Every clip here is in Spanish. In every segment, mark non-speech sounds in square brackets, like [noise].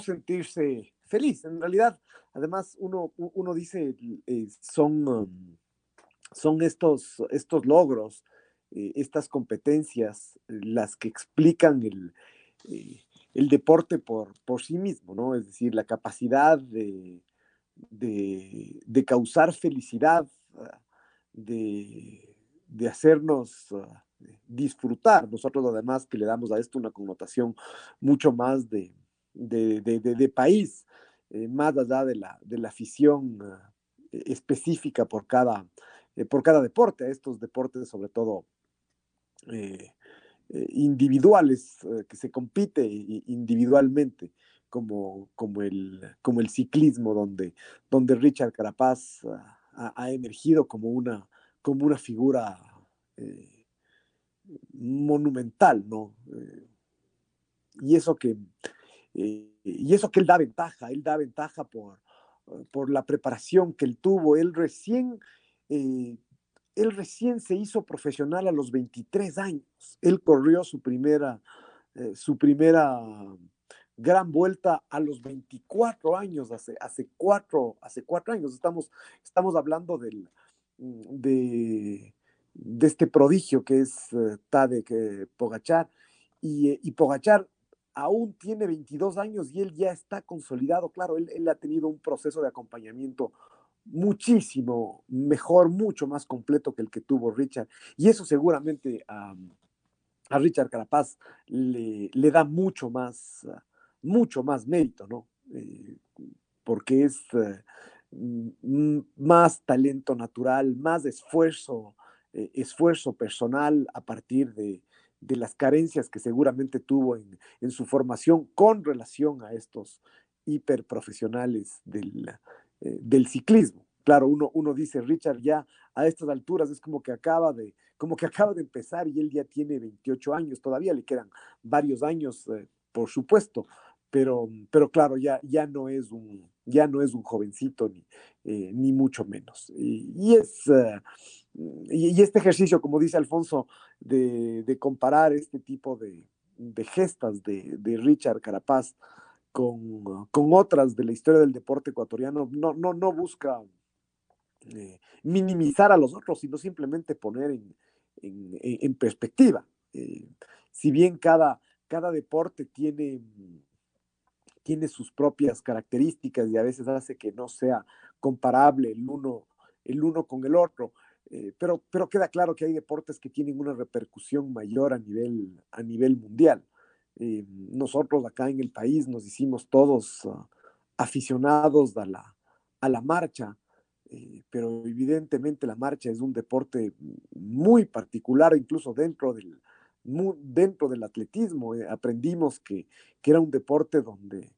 sentirse feliz. En realidad, además, uno, uno dice, eh, son, um, son estos, estos logros eh, estas competencias eh, las que explican el, el deporte por, por, sí mismo, ¿no? Es decir, la capacidad de, de, causar felicidad, de, de hacernos ah, disfrutar. Nosotros además que le damos a esto una connotación mucho más de, de país, más allá de la, de la afición ah, específica por cada, por cada deporte, estos deportes sobre todo eh, eh, individuales, eh, que se compite individualmente, como, como, el, como el ciclismo, donde, donde Richard Carapaz ha, emergido como una, como una figura monumental, ¿no? y eso que y eso que él da ventaja, él da ventaja por, por la preparación que él tuvo. Él recién él recién se hizo profesional a los 23 años. Él corrió su primera, eh, su primera gran vuelta a los 24 años, hace, hace, cuatro, hace cuatro años. Estamos, estamos hablando del, mm, de, de este prodigio que es uh, Tadek Pogachar. Y, eh, y, Pogachar aún tiene 22 años y él ya está consolidado. Claro, él, ha tenido un proceso de acompañamiento muchísimo mejor, mucho más completo que el que tuvo Richard. Y eso seguramente a, Richard Carapaz le, le, da mucho más, mucho más mérito, ¿no? Eh, porque es eh, más talento natural, más esfuerzo, eh, esfuerzo personal a partir de, de, las carencias que seguramente tuvo en, en, su formación con relación a estos hiperprofesionales del, eh, del ciclismo. Claro, uno, uno dice, Richard ya a estas alturas es como que acaba de, como que [laughs] acaba de empezar y él ya tiene 28 años, todavía le quedan varios años, eh, por supuesto, pero, pero claro, ya, ya, no es un, ya no es un jovencito ni, eh, ni mucho menos. Y, es, y, este ejercicio, como dice Alfonso, de, de comparar este tipo de, gestas de, Richard Carapaz con, con, otras de la historia del deporte ecuatoriano, no, no, no busca eh, minimizar a los otros, sino simplemente poner en, perspectiva. Eh, si bien cada, deporte tiene, tiene sus propias características y a veces hace que no sea comparable el uno con el otro, eh, pero, pero queda claro que hay deportes que tienen una repercusión mayor a nivel, a nivel mundial. Eh, nosotros acá en el país nos hicimos todos uh, aficionados a la, a la marcha, eh, pero evidentemente la marcha es un deporte muy particular, incluso dentro del, dentro del atletismo. Eh, aprendimos que, que, era un deporte donde,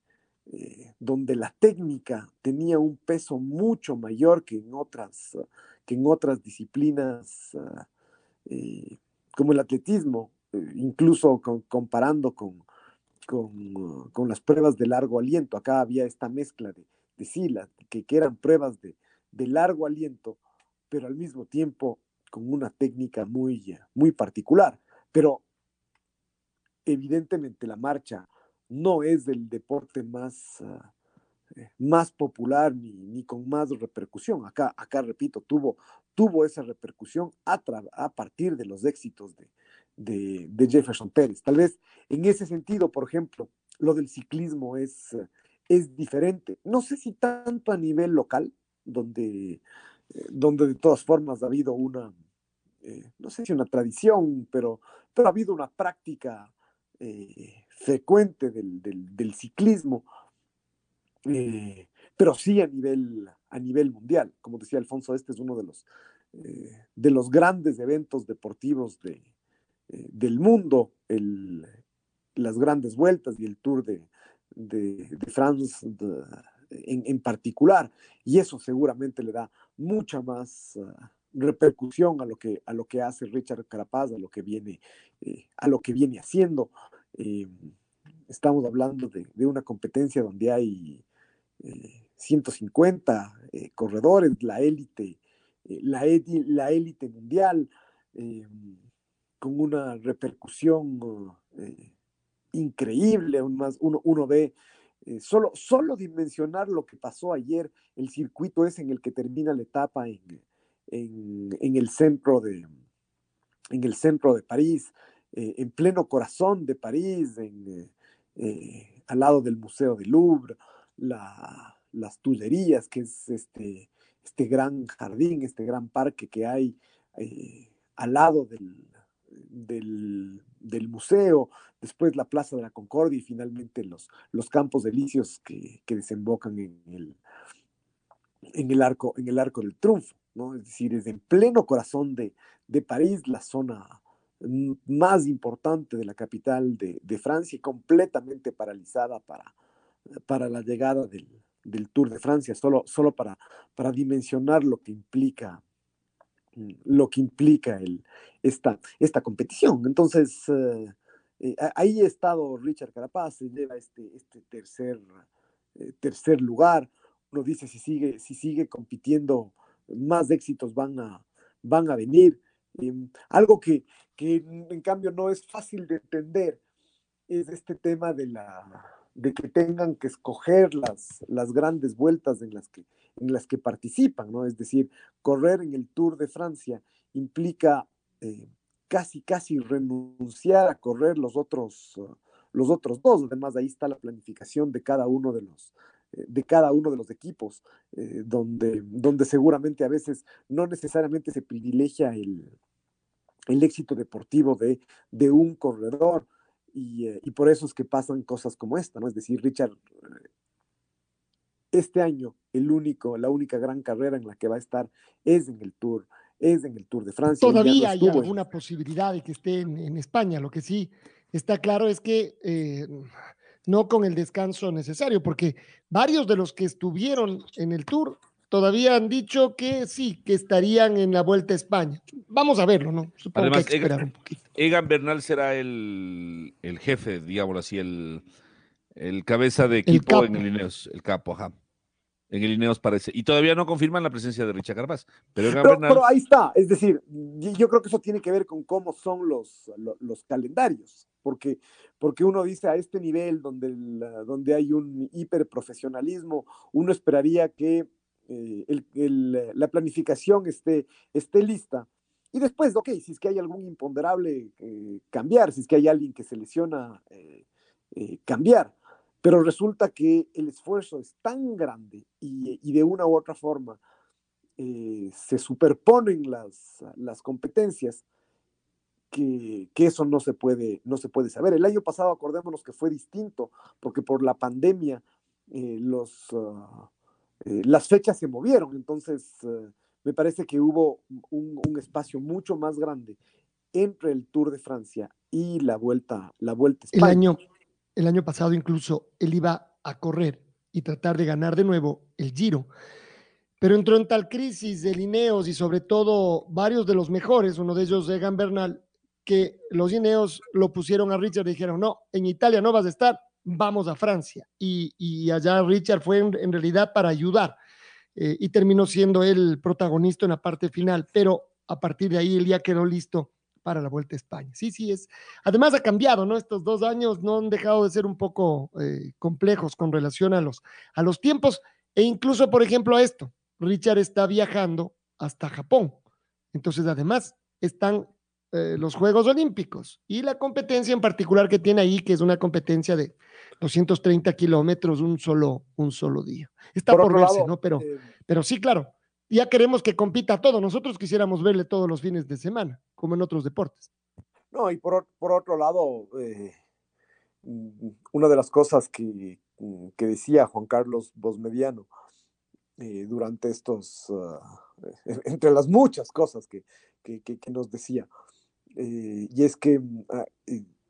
donde la técnica tenía un peso mucho mayor que en otras, que en otras disciplinas como el atletismo incluso comparando con, con, las pruebas de largo aliento. Acá había esta mezcla de, de que, que, eran pruebas de, de, largo aliento, pero al mismo tiempo con una técnica muy, muy particular. Pero evidentemente la marcha no es el deporte más, ah, eh, más popular ni, ni, con más repercusión. Acá, acá repito, tuvo, tuvo esa repercusión a, partir de los éxitos de, de, Jefferson Pérez. Tal vez en ese sentido, por ejemplo, lo del ciclismo es, es diferente. No sé si tanto a nivel local, donde, eh, donde de todas formas ha habido una, eh, no sé si una tradición, pero, ha habido una práctica eh, frecuente del, ciclismo, pero sí a nivel, a nivel mundial. Como decía Alfonso, este es uno de los, de los grandes eventos deportivos de, del mundo, las grandes vueltas y el Tour de, de, France en, particular. Y eso seguramente le da mucha más ah, repercusión a lo, que, a lo que hace Richard Carapaz, a lo que viene, eh, a lo que viene haciendo. Eh, estamos hablando de, una competencia donde hay 150 eh, corredores, la élite, la, la élite mundial, con una repercusión increíble, más, uno, uno ve eh, solo, solo dimensionar lo que pasó ayer, el circuito es en el que termina la etapa en, el, centro de, en el centro de París, eh, en pleno corazón de París, eh, al lado del Museo del Louvre, la, las Tullerías, que es este, este gran jardín, este gran parque que hay al lado del, del, museo, después la Plaza de la Concordia y finalmente los, los campos delicios que, que desembocan en el, en el, arco, en el arco del triunfo, ¿no? Es decir, es en pleno corazón de, de París, la zona más importante de la capital de, de Francia completamente paralizada para, para la llegada del, del, Tour de Francia, solo, solo para, para dimensionar lo que implica lo que implica el, esta, esta competición. Entonces, eh, eh, ahí ha estado Richard Carapaz, se lleva este, este tercer, eh, tercer lugar. Uno dice, si sigue, si sigue compitiendo, más éxitos van a, van a venir. Em, algo que, que, en cambio no es fácil de entender es este tema de, la, de que tengan que escoger las, las grandes vueltas en las que en las que participan, ¿no? Es decir, correr en el Tour de Francia implica eh, casi, casi renunciar a correr los otros, los otros dos. Además, ahí está la planificación de cada uno de los, eh, de cada uno de los equipos, eh, donde, donde seguramente a veces no necesariamente se privilegia el, el éxito deportivo de, de un corredor. Y, y, por eso es que pasan cosas como esta, ¿no? Es decir, Richard este año el único, la única gran carrera en la que va a estar es en el Tour, es en el Tour de Francia. Todavía hay alguna posibilidad de que esté en, España. Lo que sí está claro es que eh, no con el descanso necesario, porque varios de los que estuvieron en el Tour todavía han dicho que sí, que estarían en la Vuelta a España. Vamos a verlo, ¿no? Supongo que hay que esperar un poquito. Egan Bernal será el, el jefe, digámoslo así, el, el cabeza de equipo en el Ineos, el capo, ajá en el Ineos parece. Y todavía no confirman la presencia de Richard Carapaz. Pero, pero, ahí está. Es decir, yo creo que eso tiene que ver con cómo son los, los, calendarios. Porque, porque uno dice a este nivel donde, donde hay un hiperprofesionalismo, uno esperaría que eh, la planificación esté, esté lista. Y después, ok, si es que hay algún imponderable, eh, cambiar, si es que hay alguien que se lesiona, eh, cambiar. Pero resulta que el esfuerzo es tan grande y, de una u otra forma eh, se superponen las, las competencias que, eso no se, puede, no se puede saber. El año pasado, acordémonos que fue distinto, porque por la pandemia eh, los, ah, eh, las fechas se movieron, entonces me parece que hubo un, un, espacio mucho más grande entre el Tour de Francia y la Vuelta, la vuelta a España. El año, el año pasado incluso él iba a correr y tratar de ganar de nuevo el Giro. Pero entró en tal crisis de Lineos y sobre todo varios de los mejores, uno de ellos Egan Bernal, que los Lineos lo pusieron a Richard y dijeron, no, en Italia no vas a estar, vamos a Francia. Y, allá Richard fue en, realidad para ayudar eh, y terminó siendo el protagonista en la parte final, pero a partir de ahí él ya quedó listo para la Vuelta a España. Sí, sí, es. Además ha cambiado, ¿no? Estos dos años no han dejado de ser un poco eh, complejos con relación a los, a los tiempos e incluso, por ejemplo, a esto. Richard está viajando hasta Japón. Entonces, además, están eh, los Juegos Olímpicos y la competencia en particular que tiene ahí, que es una competencia de, 230 kilómetros un solo, un solo día. Está por, verse, ¿no? Pero, eh, pero sí, claro, ya queremos que compita todo. Nosotros quisiéramos verle todos los fines de semana, como en otros deportes. No, y por, otro lado, eh, una de las cosas que, que decía Juan Carlos Bosmediano eh, durante estos, ah, [laughs] entre las muchas cosas que, que, que nos decía, y es que mm, ah,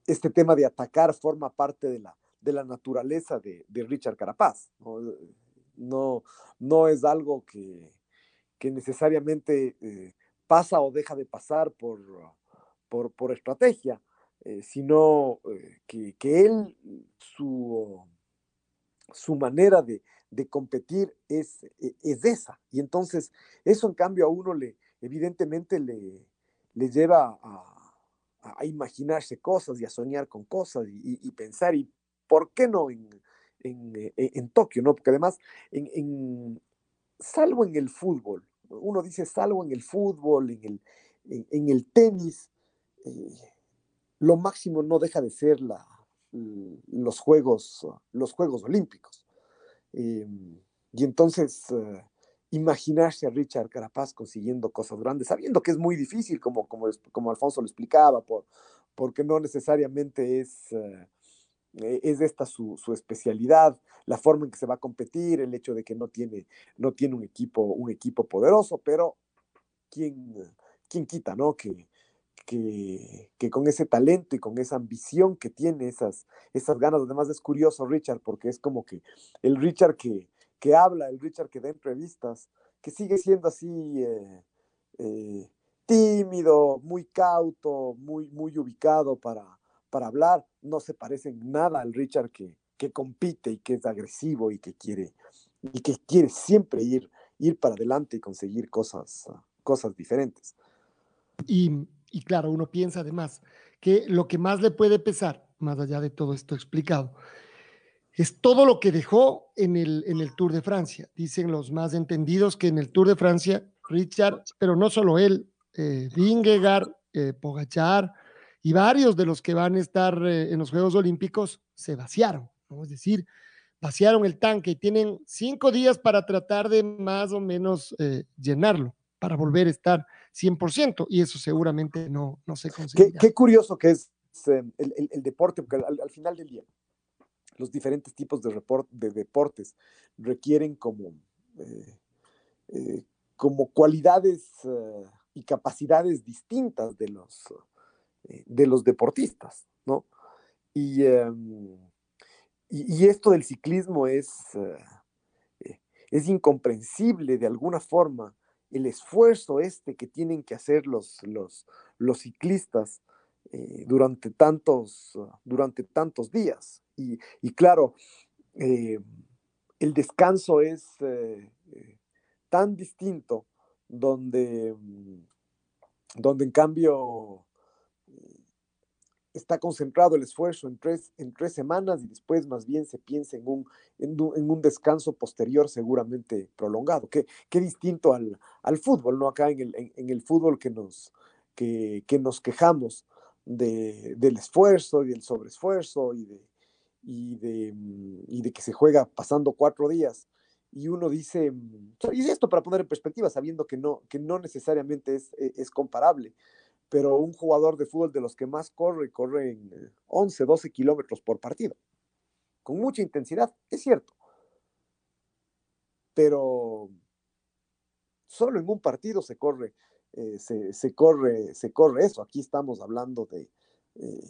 este tema de atacar forma parte de la, de la naturaleza de, Richard Carapaz. ¿no? no, es algo que, necesariamente eh, pasa o deja de pasar por, por, estrategia, eh, sino eh, que, él, su, su manera de, competir es, e, es, esa. Y entonces eso en cambio a uno le, evidentemente le, le lleva a, a, imaginarse cosas y a soñar con cosas y, pensar, y por qué no en, en, en, Tokio, ¿no? Porque además, en, salvo en el fútbol, uno dice salvo en el fútbol, en el, en, el tenis, eh, lo máximo no deja de ser la, los, juegos, los Juegos Olímpicos. Em, y entonces, eh, imaginarse a Richard Carapaz consiguiendo cosas grandes, sabiendo que es muy difícil, como, como, como Alfonso lo explicaba, por, porque no necesariamente es, eh, e, es esta su, su, especialidad, la forma en que se va a competir, el hecho de que no tiene, no tiene un, equipo, un equipo poderoso, pero ¿quién, quién quita, no? Que, que, que, con ese talento y con esa ambición que tiene, esas, esas ganas, además es curioso Richard, porque es como que el Richard que, que habla, el Richard que da entrevistas, que sigue siendo así eh, eh, tímido, muy cauto, muy, muy ubicado para, para hablar, no se parece en nada al Richard que, que compite y que es agresivo y que quiere, y que quiere siempre ir, ir para adelante y conseguir cosas, cosas diferentes. Y, y claro, uno piensa además que lo que más le puede pesar, más allá de todo esto explicado, es todo lo que dejó en el, en el Tour de Francia. Dicen los más entendidos que en el Tour de Francia, Richard, pero no solo él, eh, Vingegaard, eh, Pogachar y varios de los que van a estar eh, en los Juegos Olímpicos se vaciaron, es decir, vaciaron el tanque y tienen cinco días para tratar de más o menos eh, llenarlo, para volver a estar 100%, y eso seguramente no, no se consigue. Qué, curioso que es el, deporte, porque al final del día, los diferentes tipos de, de deportes requieren como, eh, eh, como cualidades eh, y capacidades distintas de los, de los deportistas, ¿no? Y, em, y, esto del ciclismo es, es incomprensible de alguna forma, el esfuerzo este que tienen que hacer los, los, los ciclistas durante, tantos, durante tantos días. Y, claro, eh, el descanso es eh, eh, tan distinto donde, mm, donde en cambio está concentrado el esfuerzo en tres, en tres semanas y después más bien se piensa en un, en un, descanso posterior seguramente prolongado. Qué, qué distinto al, al, fútbol, ¿no? Acá en el, en, el fútbol que nos, que nos quejamos de, del esfuerzo y del sobreesfuerzo y de, y de, mm, y de que se juega pasando cuatro días. Y uno dice, mm, y esto para poner en perspectiva, sabiendo que no, que no necesariamente es, e, es comparable, pero un jugador de fútbol de los que más corre, corre en 11, 12 kilómetros por partido, con mucha intensidad, es cierto. Pero solo en un partido se corre, eh, se, corre, se corre eso. Aquí estamos hablando de eh,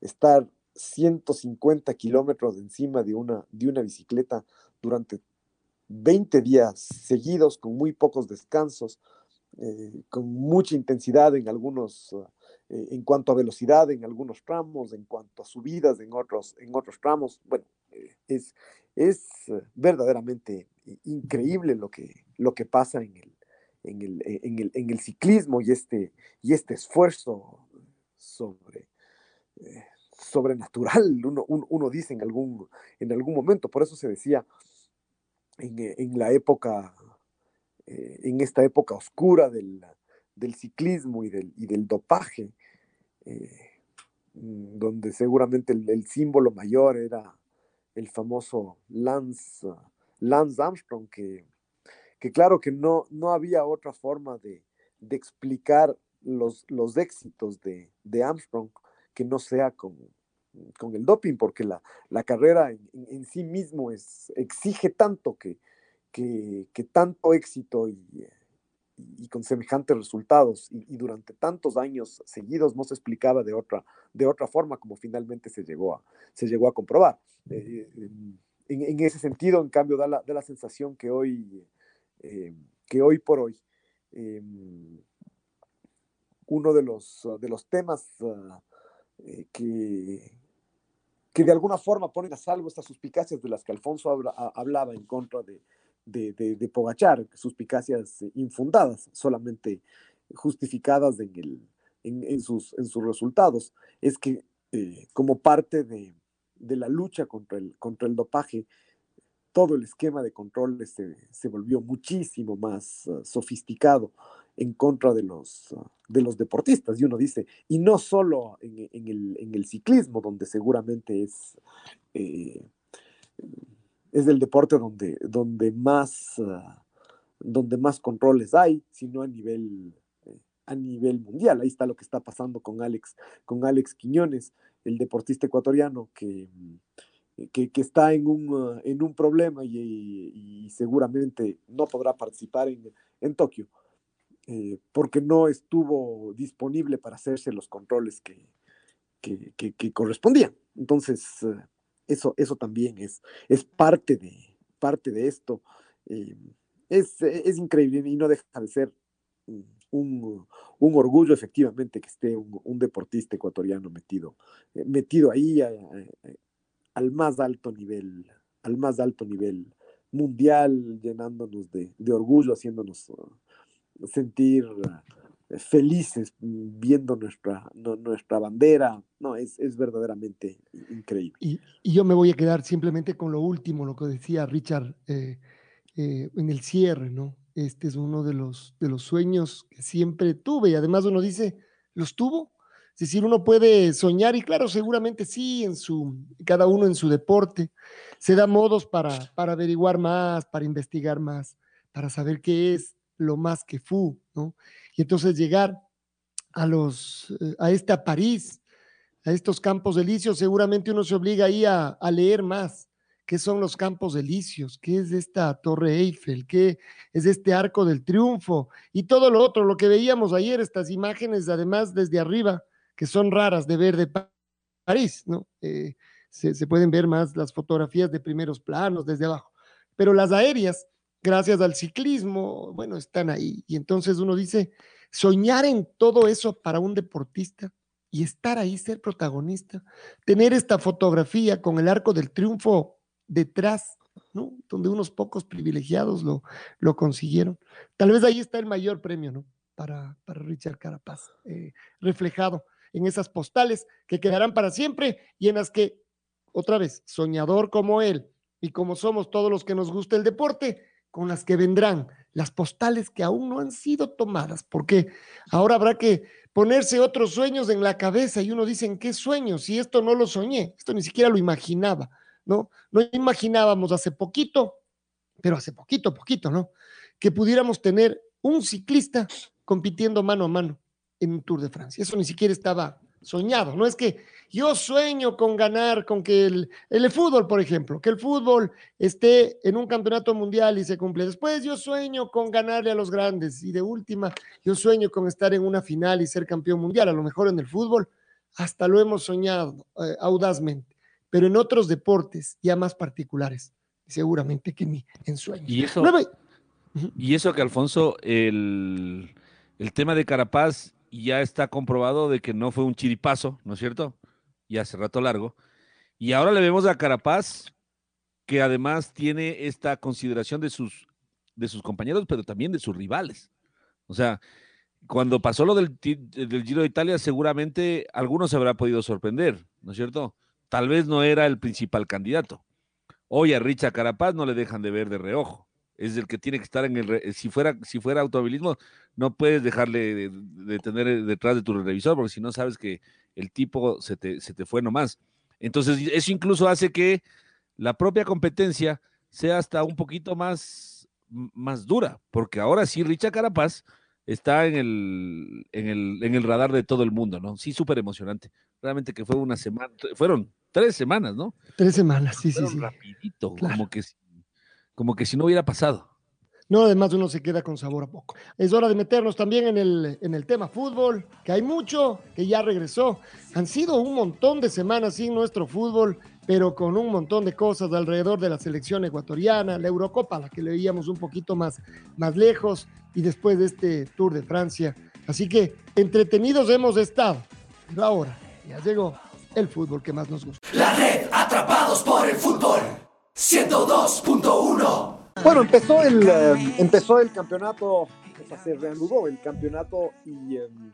estar 150 kilómetros encima de una, de una bicicleta durante 20 días seguidos, con muy pocos descansos, eh, con mucha intensidad en algunos, eh, en cuanto a velocidad en algunos tramos, en cuanto a subidas en otros, en otros tramos. Bueno, es, es verdaderamente increíble lo que, lo que pasa en el, en el, en el, en el ciclismo y este, y este esfuerzo sobre, sobrenatural, uno, uno, dice en algún, en algún momento. Por eso se decía en, eh, la época, eh, en esta época oscura del, del ciclismo y del, y del dopaje, eh, donde seguramente el, símbolo mayor era, el famoso Lance, Lance Armstrong, que, que claro que no, no había otra forma de, explicar los, los éxitos de, Armstrong que no sea con, con el doping, porque la, la carrera en, sí mismo es, exige tanto que, que, que tanto éxito y, y con semejantes resultados y, durante tantos años seguidos no se explicaba de otra, de otra forma como finalmente se llegó a, se llegó a comprobar. Eh, en, ese sentido, en cambio, da la, da la sensación que hoy, eh, que hoy por hoy em, uno de los, de los temas ah, eh, que, que de alguna forma ponen a salvo estas suspicacias de las que Alfonso hablaba en contra de, de, de, Pogachar, suspicacias infundadas, solamente justificadas en, el, en, sus, en sus resultados, es que eh, como parte de, la lucha contra el, contra el dopaje, todo el esquema de control se, se volvió muchísimo más uh, sofisticado en contra de los, uh, de los deportistas. Y uno dice, y no solo en, el, en el, ciclismo, donde seguramente es eh, es el deporte donde, donde, más, ah, donde más controles hay, sino a nivel, eh, a nivel mundial. Ahí está lo que está pasando con Alex, con Alex Quiñones, el deportista ecuatoriano que, que, está en un, ah, en un problema y, seguramente no podrá participar en, en Tokio. Eh, porque no estuvo disponible para hacerse los controles que, que, correspondían. Entonces, ah, eso, eso también es, es parte, de, parte de esto. Eh, es, es, increíble y no deja de ser un, un orgullo efectivamente que esté un, deportista ecuatoriano metido, eh, metido ahí al más alto nivel, al más alto nivel mundial, llenándonos de, orgullo, haciéndonos uh, sentir felices viendo nuestra, nuestra bandera. No, es, es verdaderamente increíble. Y, yo me voy a quedar simplemente con lo último, lo que decía Richard eh, eh, en el cierre, ¿no? Este es uno de los, de los sueños que siempre tuve y además uno dice, ¿los tuvo? Es decir, uno puede soñar y claro, seguramente sí, en su, cada uno en su deporte, se da modos para, para averiguar más, para investigar más, para saber qué es lo más que fu, ¿no? Y entonces llegar a, los, eh, a esta París, a estos campos delicios, seguramente uno se obliga ahí a, a leer más. ¿Qué son los campos delicios? ¿Qué es esta Torre Eiffel? ¿Qué es este Arco del Triunfo? Y todo lo otro, lo que veíamos ayer, estas imágenes, además desde arriba, que son raras de ver de París, ¿no? Eh, se, pueden ver más las fotografías de primeros planos desde abajo, pero las aéreas gracias al ciclismo, bueno, están ahí. Y entonces uno dice, soñar en todo eso para un deportista y estar ahí, ser protagonista, tener esta fotografía con el arco del triunfo detrás, ¿no? Donde unos pocos privilegiados lo, lo consiguieron. Tal vez ahí está el mayor premio, ¿no? Para, para Richard Carapaz, eh, reflejado en esas postales que quedarán para siempre y en las que, otra vez, soñador como él y como somos todos los que nos gusta el deporte, con las que vendrán, las postales que aún no han sido tomadas, porque ahora habrá que ponerse otros sueños en la cabeza y uno dice, ¿en qué sueños? Si esto no lo soñé, esto ni siquiera lo imaginaba, ¿no? No imaginábamos hace poquito, pero hace poquito, poquito, ¿no? Que pudiéramos tener un ciclista compitiendo mano a mano en un Tour de Francia. Eso ni siquiera estaba soñado. No es que yo sueño con ganar, con que el, el, fútbol, por ejemplo, que el fútbol esté en un campeonato mundial y se cumple. Después yo sueño con ganarle a los grandes y de última yo sueño con estar en una final y ser campeón mundial. A lo mejor en el fútbol hasta lo hemos soñado eh, audazmente, pero en otros deportes ya más particulares, seguramente que ni en sueños. Y eso, y eso que Alfonso, el, el tema de Carapaz ya está comprobado de que no fue un chiripazo, ¿no es cierto? Y hace rato largo. Y ahora le vemos a Carapaz, que además tiene esta consideración de sus, de sus compañeros, pero también de sus rivales. O sea, cuando pasó lo del, del Giro de Italia, seguramente algunos se habrá podido sorprender, ¿no es cierto? Tal vez no era el principal candidato. Hoy a Richa Carapaz no le dejan de ver de reojo es el que tiene que estar en el, si fuera, si fuera automovilismo, no puedes dejarle de, tener detrás de tu revisor, porque si no sabes que el tipo se te, se te fue nomás. Entonces, eso incluso hace que la propia competencia sea hasta un poquito más, más dura, porque ahora sí Richa Carapaz está en el, en el, en el radar de todo el mundo, ¿no? Sí, súper emocionante. Realmente que fue una semana, fueron tres semanas, ¿no? Tres semanas, sí, sí, sí. Rapidito, como, que, como que si no hubiera pasado. No, además uno se queda con sabor a poco. Es hora de meternos también en el, en el tema fútbol, que hay mucho, que ya regresó. Han sido un montón de semanas sin nuestro fútbol, pero con un montón de cosas alrededor de la selección ecuatoriana, la Eurocopa, la que le veíamos un poquito más, más lejos, y después de este Tour de Francia. Así que entretenidos hemos estado. Pero ahora ya llegó el fútbol que más nos gusta. La red Atrapados por el Fútbol 102.1 bueno, empezó el, eh, empezó el campeonato, o sea, se reanudó el campeonato y, em,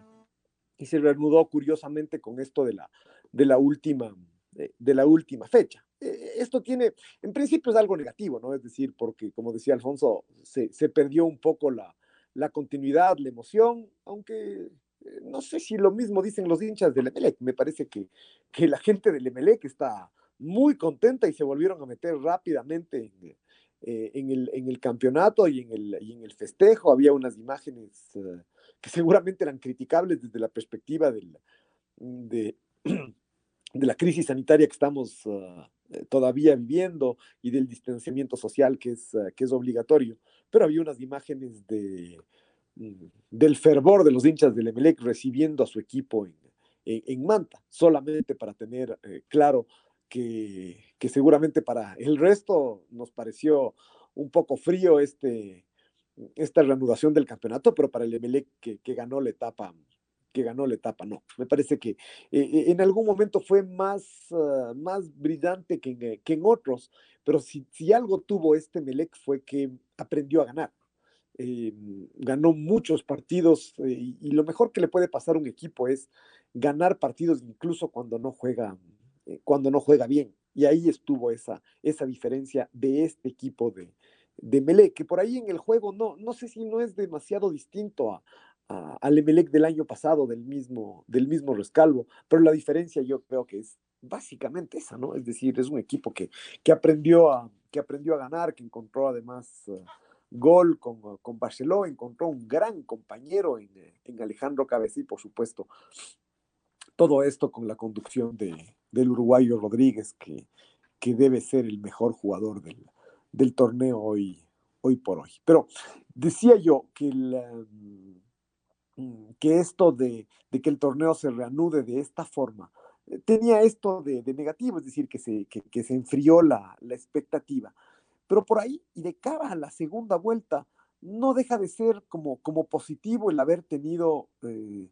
y, se reanudó curiosamente con esto de la, de la, última, de, la última fecha. E, esto tiene, en principio es algo negativo, ¿no? Es decir, porque como decía Alfonso, se, se perdió un poco la, la continuidad, la emoción, aunque eh, no sé si lo mismo dicen los hinchas del Emelec. Me parece que, que la gente del Emelec está muy contenta y se volvieron a meter rápidamente en, eh, en, el, en, el, campeonato y en el, y en el festejo. Había unas imágenes uh, que seguramente eran criticables desde la perspectiva [clears throat] de, la crisis sanitaria que estamos uh, todavía viviendo y del distanciamiento social que es, uh, que es obligatorio. Pero había unas imágenes de, mm, del fervor de los hinchas del Emelec recibiendo a su equipo en, en, Manta, solamente para tener eh, claro que, seguramente para el resto nos pareció un poco frío este, esta reanudación del campeonato, pero para el Emelec que, ganó la etapa, que ganó la etapa, no. Me parece que eh, eh, en algún momento fue más, uh, más brillante que en, que en, otros, pero si, si algo tuvo este Emelec fue que aprendió a ganar. Eh, ganó muchos partidos eh, y, y, lo mejor que le puede pasar a un equipo es ganar partidos incluso cuando no juega eh, cuando no juega bien. Y ahí estuvo esa, esa diferencia de este equipo de, de Melec, que por ahí en el juego no, no sé si no es demasiado distinto a, a, al Emelec del año pasado, del mismo, del mismo rescalvo, pero la diferencia yo creo que es básicamente esa, ¿no? Es decir, es un equipo que, que, aprendió, a, que aprendió a ganar, que encontró además uh, gol con, con Barcelona, encontró un gran compañero en, en Alejandro Cabezí, por supuesto, todo esto con la conducción de, del uruguayo Rodríguez, que, que debe ser el mejor jugador del, del torneo hoy, hoy por hoy. Pero decía yo que, la, mm, que esto de, de, que el torneo se reanude de esta forma eh, tenía esto de, negativo, es decir, que se, que se enfrió la, la, expectativa. Pero por ahí, y de cara a la segunda vuelta, no deja de ser como, como positivo el haber tenido eh,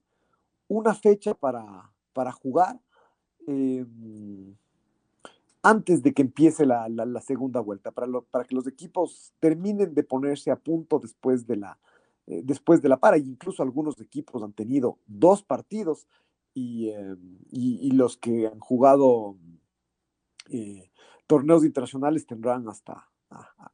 una fecha para, para jugar eh, antes de que empiece la, la, la segunda vuelta, para, lo, para, que los equipos terminen de ponerse a punto después de la, eh, después de la para. incluso algunos equipos han tenido dos partidos y, y, y los que han jugado eh, torneos internacionales tendrán hasta,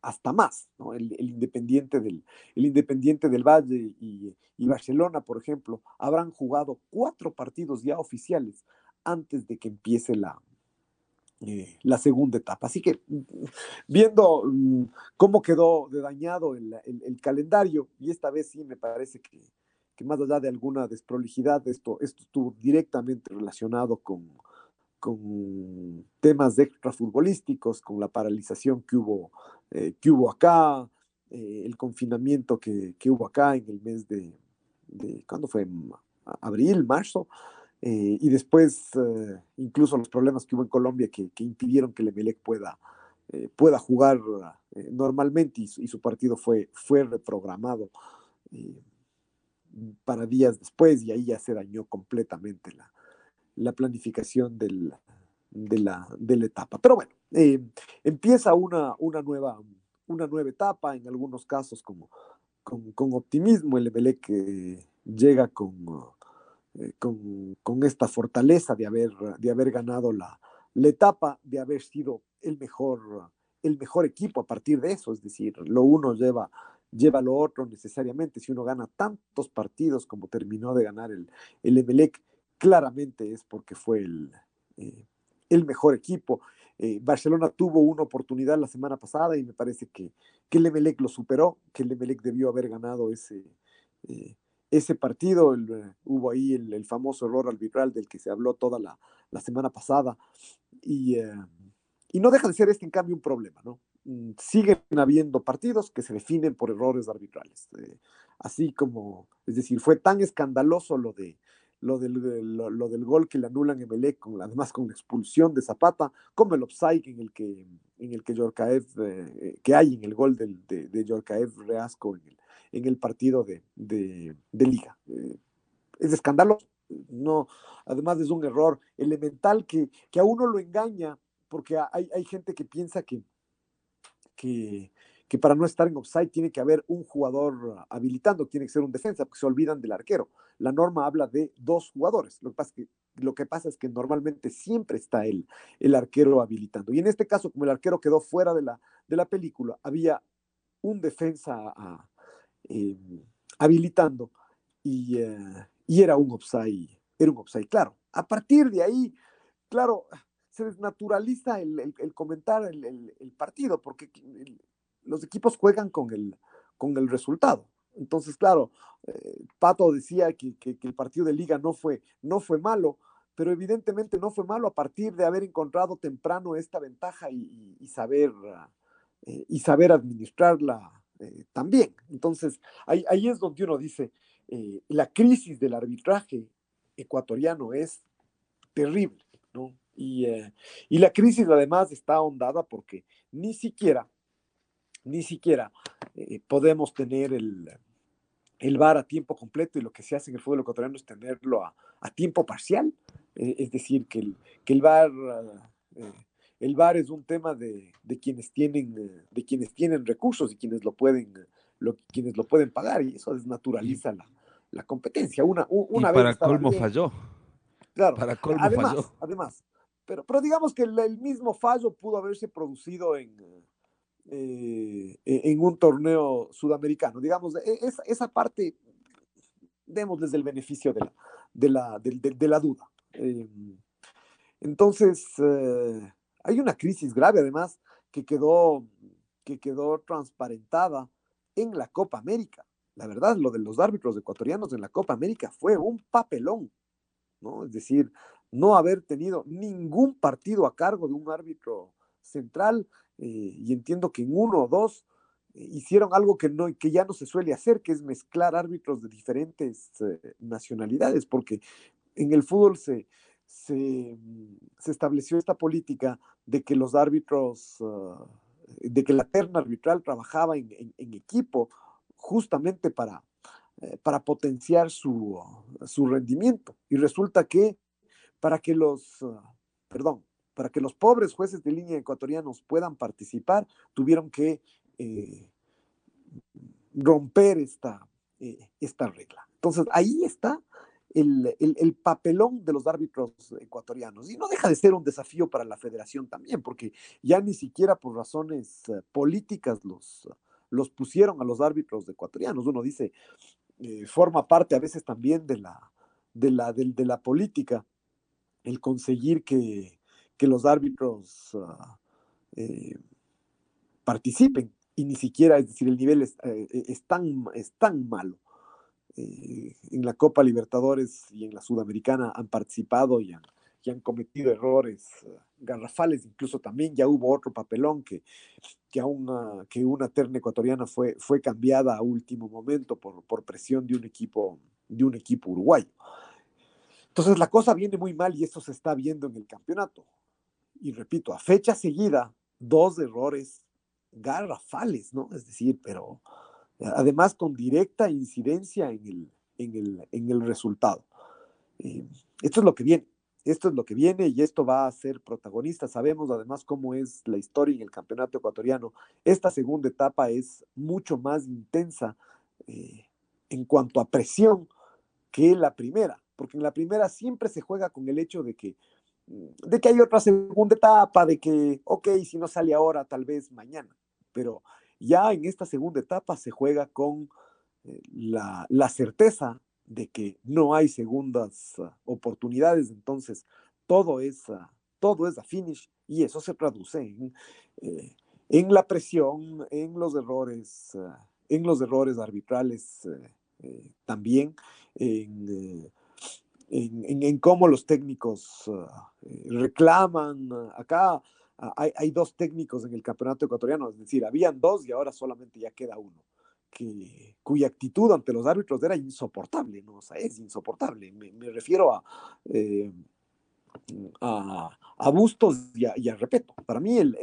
hasta más, el, Independiente del, el Independiente del Valle y, Barcelona, por ejemplo, habrán jugado cuatro partidos ya oficiales antes de que empiece la, eh, la segunda etapa. Así que viendo um, cómo quedó de dañado el, el, el, calendario, y esta vez sí me parece que, que más allá de alguna desprolijidad, esto, esto estuvo directamente relacionado con, con temas extrafutbolísticos, con la paralización que hubo, eh, que hubo acá, eh, el confinamiento que, que, hubo acá en el mes de, de ¿cuándo fue? Abril, marzo, eh, y después eh, incluso los problemas que hubo en Colombia que, que impidieron que el Emelec pueda, eh, pueda jugar normalmente y, y, su partido fue, fue reprogramado para días después y ahí ya se dañó completamente la, la planificación del, de, la, de, la, etapa. Pero bueno, eh, empieza una, una, nueva, una nueva etapa, en algunos casos con optimismo, el Emelec eh, llega con, eh, con, con, esta fortaleza de haber, de haber ganado la, la, etapa, de haber sido el mejor, el mejor equipo a partir de eso, es decir, lo uno lleva lleva lo otro necesariamente. Si uno gana tantos partidos como terminó de ganar el, el Emelec, claramente es porque fue el, eh, el mejor equipo. Eh, Barcelona tuvo una oportunidad la semana pasada y me parece que, que el Emelec lo superó, que el debió haber ganado ese, eh, ese partido. hubo ahí el, famoso error arbitral del que se habló toda la, la semana pasada. Y, y no deja de ser este, en cambio, un problema, ¿no? Mm, siguen habiendo partidos que se definen por errores arbitrales. así como, es decir, fue tan escandaloso lo de lo del, lo, del gol que le anulan en Melec, con, además con la expulsión de Zapata, como el offside en el que, en el que Yorkaev, eh, que hay en el gol de, de Yorkaev Reasco en el, en el partido de, de, Liga. Eh, es escandaloso, no, además es un error elemental que, que a uno lo engaña, porque hay, hay gente que piensa que, que, que para no estar en offside tiene que haber un jugador habilitando, tiene que ser un defensa, porque se olvidan del arquero. La norma habla de dos jugadores. Lo que pasa es que, lo que, pasa es que normalmente siempre está el, el arquero habilitando. Y en este caso, como el arquero quedó fuera de la, de la película, había un defensa em, habilitando y, eh, y, era un offside, era un offside, claro. A partir de ahí, claro, se desnaturaliza el, el, comentar el, el, partido, porque los equipos juegan con el, con el resultado. Entonces, claro, eh, Pato decía que, el partido de liga no fue, no fue malo, pero evidentemente no fue malo a partir de haber encontrado temprano esta ventaja y, saber, eh, y saber administrarla eh, también. Entonces, ahí, ahí, es donde uno dice, la crisis del arbitraje ecuatoriano es terrible, ¿no? Y, y la crisis además está ahondada porque ni siquiera ni siquiera eh, podemos tener el, el VAR a tiempo completo y lo que se hace en el fútbol ecuatoriano es tenerlo a, tiempo parcial, eh, es decir, que el, que el VAR... Eh, el VAR es un tema de, quienes tienen de quienes tienen recursos y quienes lo pueden lo, quienes lo pueden pagar y eso desnaturaliza la, la competencia. Una, una y para colmo falló. Claro para colmo además, falló. además pero pero digamos que el, mismo fallo pudo haberse producido en eh, e, en un torneo sudamericano. Digamos, e, esa, esa parte, démosles el beneficio de la, de la, de, la duda. Em, entonces, eh, hay una crisis grave además que quedó, que quedó transparentada en la Copa América. La verdad, lo de los árbitros ecuatorianos en la Copa América fue un papelón, ¿no? Es decir, no haber tenido ningún partido a cargo de un árbitro central eh, y entiendo que en uno o dos eh, hicieron algo que, no, que ya no se suele hacer, que es mezclar árbitros de diferentes eh, nacionalidades, porque en el fútbol se, se, mm, se, estableció esta política de que los árbitros, ah, de que la terna arbitral trabajaba en, equipo justamente para, para potenciar su, su rendimiento. Y resulta que para que los, ah, perdón, para que los pobres jueces de línea ecuatorianos puedan participar, tuvieron que eh, romper esta, eh, esta regla. Entonces, ahí está el, papelón de los árbitros ecuatorianos. Y no deja de ser un desafío para la federación también, porque ya ni siquiera por razones eh, políticas los, los pusieron a los árbitros ecuatorianos. Uno dice, forma parte a veces también de la, de la, de la política el conseguir que, que los árbitros ah, eh, participen y ni siquiera, es decir, el nivel es, eh, e, tan, es tan malo. Eh, en la Copa Libertadores y en la Sudamericana han participado y han, cometido errores ah, garrafales, incluso también ya hubo otro papelón que, que, una, que una terna ecuatoriana fue, fue cambiada a último momento por, por presión de un equipo, de un equipo uruguayo. Entonces la cosa viene muy mal y eso se está viendo en el campeonato y repito, a fecha seguida, dos errores garrafales, ¿no? Es decir, pero además con directa incidencia en el, en el, en el resultado. Eh, esto es lo que viene, esto es lo que viene y esto va a ser protagonista. Sabemos además cómo es la historia en el campeonato ecuatoriano. Esta segunda etapa es mucho más intensa eh, en cuanto a presión que la primera, porque en la primera siempre se juega con el hecho de que de que hay otra segunda etapa, de que, ok, si no sale ahora, tal vez mañana, pero ya en esta segunda etapa se juega con eh, la, certeza de que no hay segundas ah, oportunidades, entonces todo es, ah, todo es a finish y eso se traduce en, eh, en la presión, en los errores, ah, en los errores arbitrales eh, también, en, en, cómo los técnicos ah, reclaman. Acá ah, hay, dos técnicos en el campeonato ecuatoriano, es decir, habían dos y ahora solamente ya queda uno. Que, cuya actitud ante los árbitros era insoportable, ¿no? O sea, es insoportable. Me, me refiero a, a, Bustos y a, Repeto. Para mí el,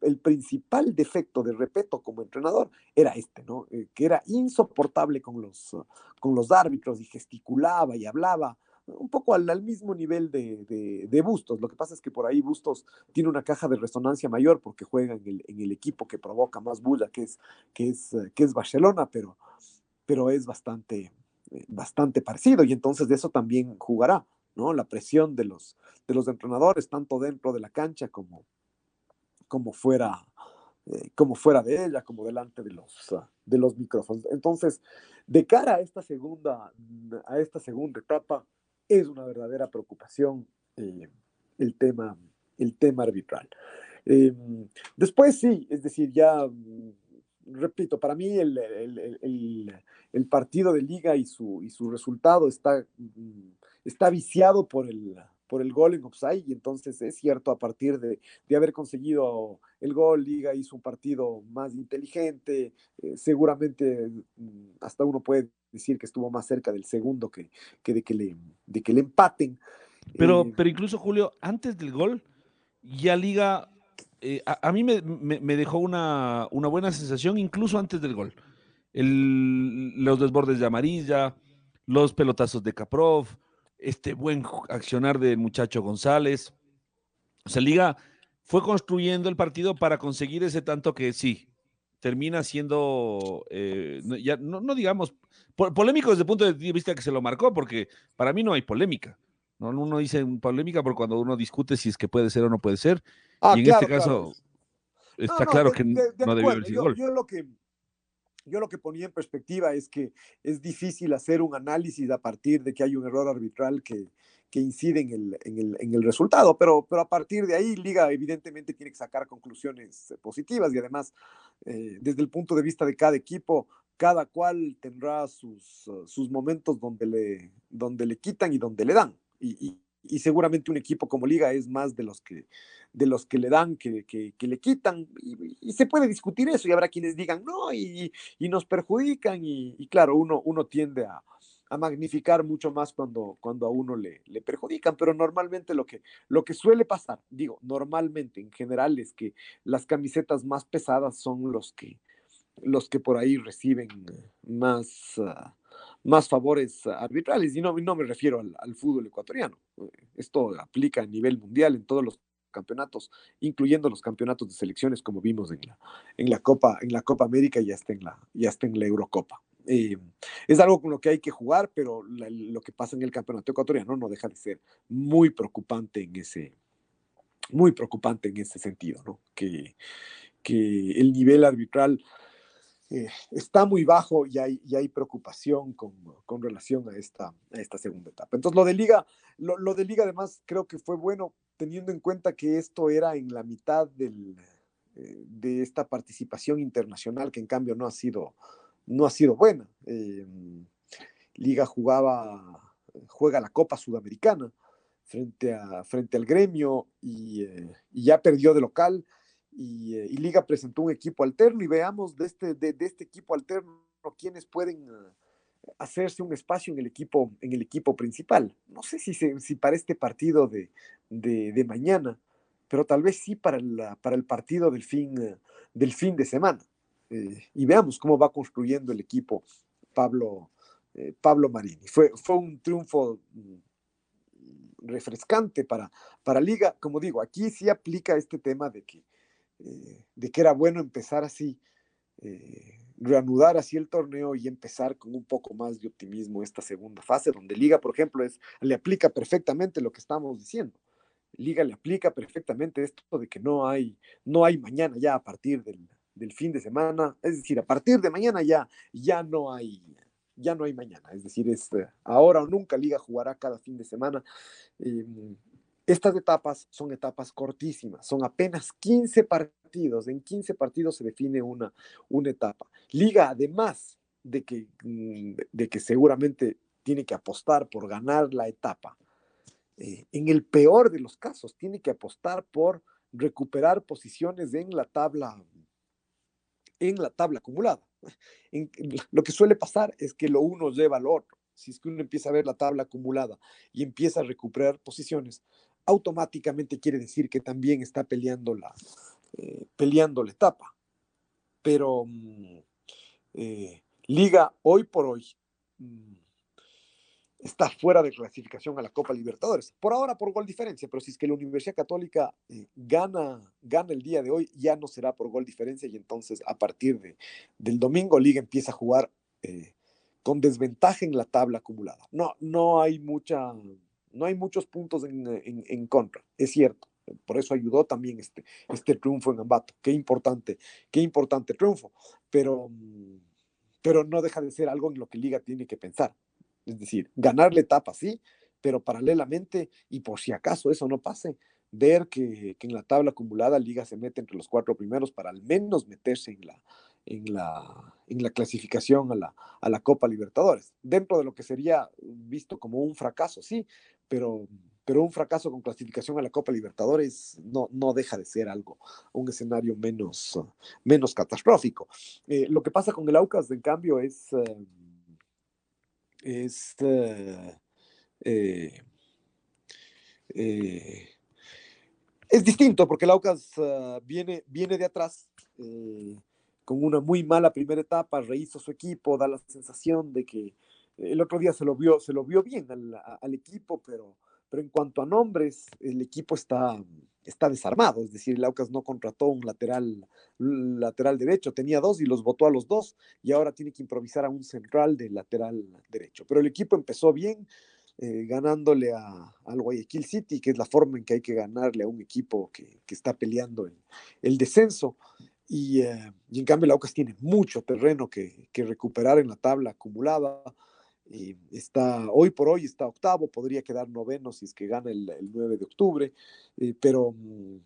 el, principal defecto de Repeto como entrenador era este, ¿no? Eh, que era insoportable con los, con los árbitros y gesticulaba y hablaba un poco al, mismo nivel de, de, Bustos. Lo que pasa es que por ahí Bustos tiene una caja de resonancia mayor porque juega en el, en el equipo que provoca más bulla, que es, que es, que es Barcelona, pero, pero es bastante, eh, bastante parecido y entonces de eso también jugará. ¿No? La presión de los, de los entrenadores, tanto dentro de la cancha como, como, fuera, eh, como fuera de ella, como delante de los, ah, de los micrófonos. Entonces, de cara a esta segunda, a esta segunda etapa, es una verdadera preocupación eh, el, tema, el tema arbitral. Em, después sí, es decir, ya repito, para mí el, el, partido de liga y su, y su resultado está mm, está viciado por el, por el gol en offside y entonces es cierto, a partir de, haber conseguido el gol, Liga hizo un partido más inteligente, eh, seguramente mm, hasta uno puede decir que estuvo más cerca del segundo que, de, que le, de que le empaten. Pero, eh, pero incluso Julio, antes del gol, ya Liga, eh, a, mí me, dejó una, una, buena sensación incluso antes del gol. El, los desbordes de amarilla, los pelotazos de Kaprov, este buen accionar del muchacho González. O sea, Liga fue construyendo el partido para conseguir ese tanto que sí, termina siendo, eh, ya no, digamos, polémico desde el punto de vista que se lo marcó, porque para mí no hay polémica. ¿no? Uno dice polémica por cuando uno discute si es que puede ser o no puede ser. Ah, y en este caso está claro que no debió haber sido gol. Yo lo que, yo lo que ponía en perspectiva es que es difícil hacer un análisis a partir de que hay un error arbitral que, que incide en el, en, el, en el, resultado, pero, pero a partir de ahí Liga evidentemente tiene que sacar conclusiones eh, positivas y además eh, desde el punto de vista de cada equipo, cada cual tendrá sus, sus momentos donde le, donde le quitan y donde le dan. Seguramente un equipo como Liga es más de los que, de los que le dan que, que, le quitan, y, se puede discutir eso, y habrá quienes digan no, y, y nos perjudican, y, claro, uno, uno tiende a, a, magnificar mucho más cuando, cuando a uno le, le perjudican, pero normalmente lo que, lo que suele pasar, digo, normalmente en general es que las camisetas más pesadas son los que, los que por ahí reciben más... Ah, más favores arbitrales, y no, me refiero al, fútbol ecuatoriano. Esto aplica a nivel mundial en todos los campeonatos, incluyendo los campeonatos de selecciones, como vimos en la, en la, Copa, en la Copa América y hasta en la, y hasta en la Eurocopa. Eh, es algo con lo que hay que jugar, pero lo que pasa en el campeonato ecuatoriano no deja de ser muy preocupante en ese, muy preocupante en ese sentido, ¿no? Que, que el nivel arbitral eh, está muy bajo y hay, y hay preocupación con, con, relación a esta, esta segunda etapa. Entonces, lo de Liga, lo, lo, de Liga además creo que fue bueno teniendo en cuenta que esto era en la mitad del, eh, de esta participación internacional que en cambio no ha sido, no ha sido buena. Eh, Liga jugaba, juega la Copa Sudamericana frente, a, frente al gremio y ya perdió de local eh, y, Liga presentó un equipo alterno y veamos de este, de, este equipo alterno quiénes pueden eh, hacerse un espacio en el equipo, en el equipo principal. No sé si, si para este partido de, de, mañana, pero tal vez sí para, la, para el partido del fin, eh, del fin de semana. y veamos cómo va construyendo el equipo Pablo, Pablo Marini. Fue, fue un triunfo mm, refrescante para, para Liga. Como digo, aquí sí aplica este tema de que eh, de que era bueno empezar así, eh, reanudar así el torneo y empezar con un poco más de optimismo esta segunda fase, donde Liga, por ejemplo, es, le aplica perfectamente lo que estamos diciendo. Liga le aplica perfectamente esto de que no hay, no hay mañana ya a partir del, fin de semana, es decir, a partir de mañana ya, ya no hay, ya no hay mañana, es decir, es ahora o nunca Liga jugará cada fin de semana. Em, Estas etapas son etapas cortísimas, son apenas 15 partidos. En 15 partidos se define una, una etapa. Liga, además de que, mm, de que seguramente tiene que apostar por ganar la etapa, eh, en el peor de los casos, tiene que apostar por recuperar posiciones en la tabla en la tabla acumulada. lo que suele pasar es que lo uno lleva al otro. Si es que uno empieza a ver la tabla acumulada y empieza a recuperar posiciones, automáticamente quiere decir que también está peleando la, eh, peleando la etapa. Pero mm, eh, Liga hoy por hoy mm, está fuera de clasificación a la Copa Libertadores. Por ahora por gol diferencia, pero si es que la Universidad Católica eh, gana, gana el día de hoy, ya no será por gol diferencia y entonces a partir de, del domingo Liga empieza a jugar con desventaja en la tabla acumulada. No, no hay mucha, no hay muchos puntos en, en, contra, es cierto. Por eso ayudó también este, este triunfo en Ambato. Qué importante, qué importante triunfo. Pero, pero no deja de ser algo en lo que Liga tiene que pensar es decir, ganar la etapa, sí, pero paralelamente, y por si acaso eso no pase, ver que, en la tabla acumulada Liga se mete entre los cuatro primeros para al menos meterse en la, en la, en la clasificación a la, a la Copa Libertadores. Dentro de lo que sería visto como un fracaso, sí, pero, pero un fracaso con clasificación a la Copa Libertadores no, no deja de ser algo, un escenario menos, menos catastrófico. Eh, lo que pasa con el Aucas, en cambio, es... Eh, es, eh, eh, es distinto porque el Aucas viene, viene de atrás con una muy mala primera etapa, rehizo su equipo, da la sensación de que el otro día se lo vio, se lo vio bien al, equipo, pero, pero en cuanto a nombres, el equipo está, está desarmado, es decir, el Aucas no contrató un lateral, lateral derecho, tenía dos y los votó a los dos y ahora tiene que improvisar a un central de lateral derecho. Pero el equipo empezó bien, eh, ganándole a, al Guayaquil City, que es la forma en que hay que ganarle a un equipo que, está peleando el, el descenso. Y, eh, y, en cambio el Aucas tiene mucho terreno que, que recuperar en la tabla acumulada está, hoy por hoy está octavo, podría quedar noveno si es que gana el, 9 de octubre, eh, pero, mm,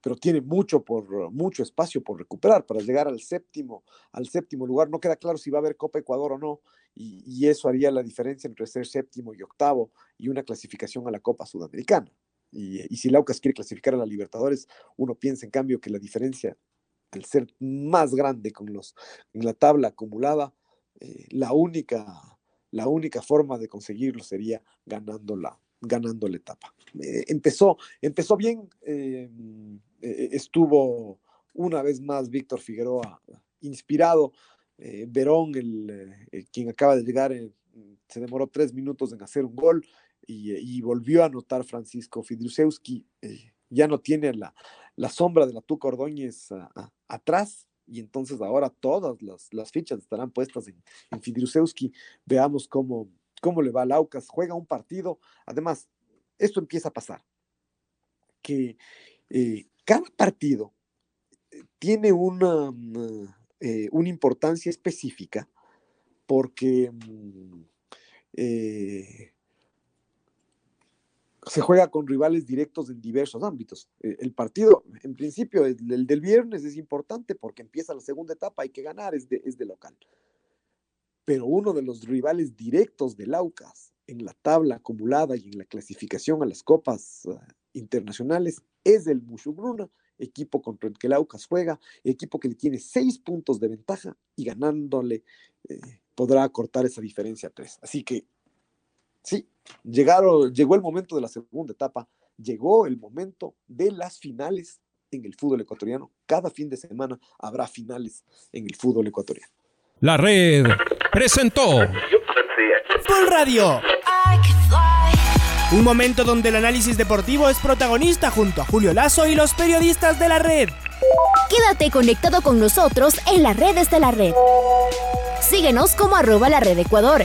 pero tiene mucho, por, mucho espacio por recuperar para llegar al séptimo, al séptimo lugar. No queda claro si va a haber Copa Ecuador o no, y, eso haría la diferencia entre ser séptimo y octavo y una clasificación a la Copa Sudamericana. Y, y si Laucas quiere clasificar a la Libertadores, uno piensa en cambio que la diferencia, al ser más grande con los, en la tabla acumulada, eh, la única la única forma de conseguirlo sería ganando la, ganando la etapa. Eh, empezó, empezó bien, eh, eh, estuvo una vez más Víctor Figueroa inspirado. Verón, el, quien acaba de llegar, se demoró tres minutos en hacer un gol y, volvió a anotar Francisco Fidrusewski. ya no tiene la, la, sombra de la Tuca Ordóñez atrás, y entonces ahora todas las, fichas estarán puestas en, en Veamos cómo, cómo le va al Aucas. Juega un partido. Además, esto empieza a pasar. Que eh, cada partido eh, tiene una, una, eh, una importancia específica porque mm, se juega con rivales directos en diversos ámbitos. Eh, el partido, en principio, el, del viernes es importante porque empieza la segunda etapa, hay que ganar, es de, es de local. Pero uno de los rivales directos del Aucas en la tabla acumulada y en la clasificación a las copas uh, internacionales es el Mushugruna, equipo contra el que el Aucas juega, equipo que le tiene seis puntos de ventaja y ganándole eh, podrá cortar esa diferencia a tres. Así que Sí, llegaron, llegó el momento de la segunda etapa, llegó el momento de las finales en el fútbol ecuatoriano. Cada fin de semana habrá finales en el fútbol ecuatoriano. La red presentó Full Radio. Un momento donde el análisis deportivo es protagonista junto a Julio Lazo y los periodistas de la red. Quédate conectado con nosotros en las redes de la red. Síguenos como arroba la red Ecuador